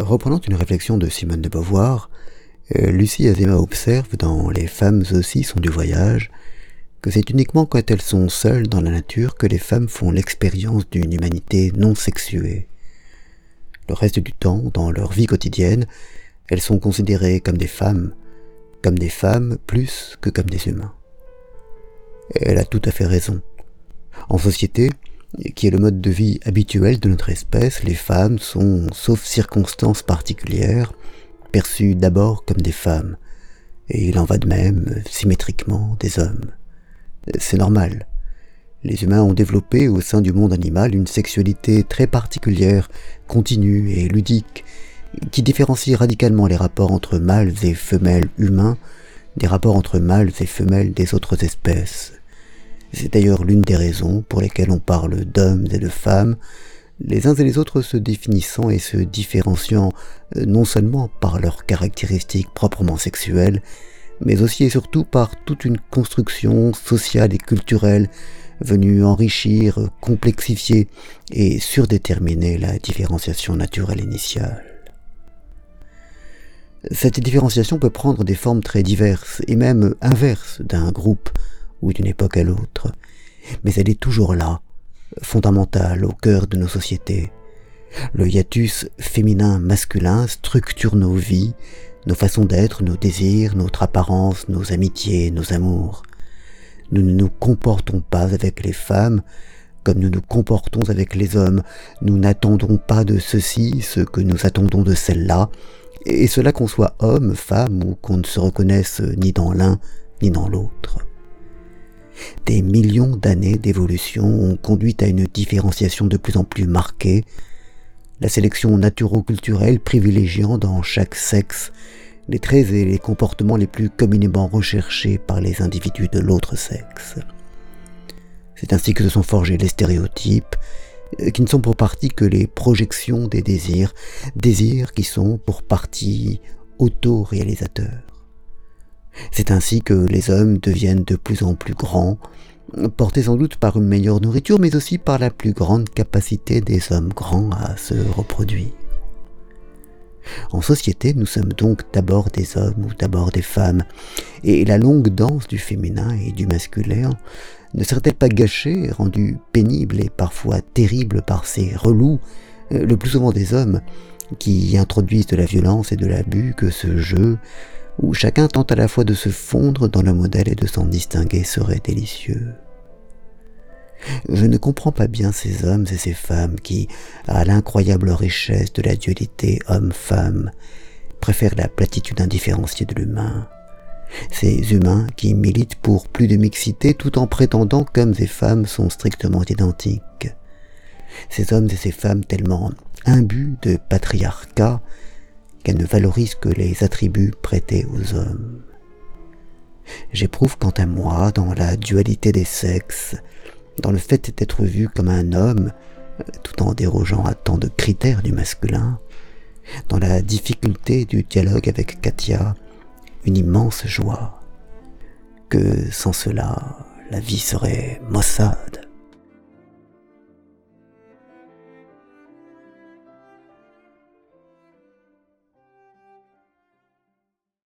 Reprenant une réflexion de Simone de Beauvoir, euh, Lucie Azema observe dans Les femmes aussi sont du voyage que c'est uniquement quand elles sont seules dans la nature que les femmes font l'expérience d'une humanité non sexuée. Le reste du temps, dans leur vie quotidienne, elles sont considérées comme des femmes, comme des femmes plus que comme des humains. elle a tout à fait raison. En société, qui est le mode de vie habituel de notre espèce, les femmes sont, sauf circonstances particulières, perçues d'abord comme des femmes, et il en va de même, symétriquement, des hommes. C'est normal. Les humains ont développé au sein du monde animal une sexualité très particulière, continue et ludique, qui différencie radicalement les rapports entre mâles et femelles humains des rapports entre mâles et femelles des autres espèces. C'est d'ailleurs l'une des raisons pour lesquelles on parle d'hommes et de femmes, les uns et les autres se définissant et se différenciant euh, non seulement par leurs caractéristiques proprement sexuelles, mais aussi et surtout par toute une construction sociale et culturelle venue enrichir, complexifier et surdéterminer la différenciation naturelle initiale. Cette différenciation peut prendre des formes très diverses et même inverses d'un groupe d'une époque à l'autre, mais elle est toujours là, fondamentale au cœur de nos sociétés. Le hiatus féminin-masculin structure nos vies, nos façons d'être, nos désirs, notre apparence, nos amitiés, nos amours. Nous ne nous comportons pas avec les femmes comme nous nous comportons avec les hommes. Nous n'attendons pas de ceci ce que nous attendons de celle-là, et cela qu'on soit homme, femme, ou qu'on ne se reconnaisse ni dans l'un ni dans l'autre. Des millions d'années d'évolution ont conduit à une différenciation de plus en plus marquée, la sélection naturo-culturelle privilégiant dans chaque sexe les traits et les comportements les plus communément recherchés par les individus de l'autre sexe. C'est ainsi que se sont forgés les stéréotypes, euh, qui ne sont pour partie que les projections des désirs, désirs qui sont pour partie auto-réalisateurs. C'est ainsi que les hommes deviennent de plus en plus grands, portés sans doute par une meilleure nourriture, mais aussi par la plus grande capacité des hommes grands à se reproduire. En société, nous sommes donc d'abord des hommes ou d'abord des femmes, et la longue danse du féminin et du masculin ne serait-elle pas gâchée, rendue pénible et parfois terrible par ces relous, euh, le plus souvent des hommes, qui introduisent de la violence et de l'abus que ce jeu, où chacun tente à la fois de se fondre dans le modèle et de s'en distinguer serait délicieux. Je ne comprends pas bien ces hommes et ces femmes qui, à l'incroyable richesse de la dualité homme-femme, préfèrent la platitude indifférenciée de l'humain. Ces humains qui militent pour plus de mixité tout en prétendant qu'hommes et femmes sont strictement identiques. Ces hommes et ces femmes tellement imbus de patriarcat qu'elle ne valorise que les attributs prêtés aux hommes. J'éprouve quant à moi, dans la dualité des sexes, dans le fait d'être vu comme un homme, tout en dérogeant à tant de critères du masculin, dans la difficulté du dialogue avec Katia, une immense joie, que sans cela, la vie serait maussade,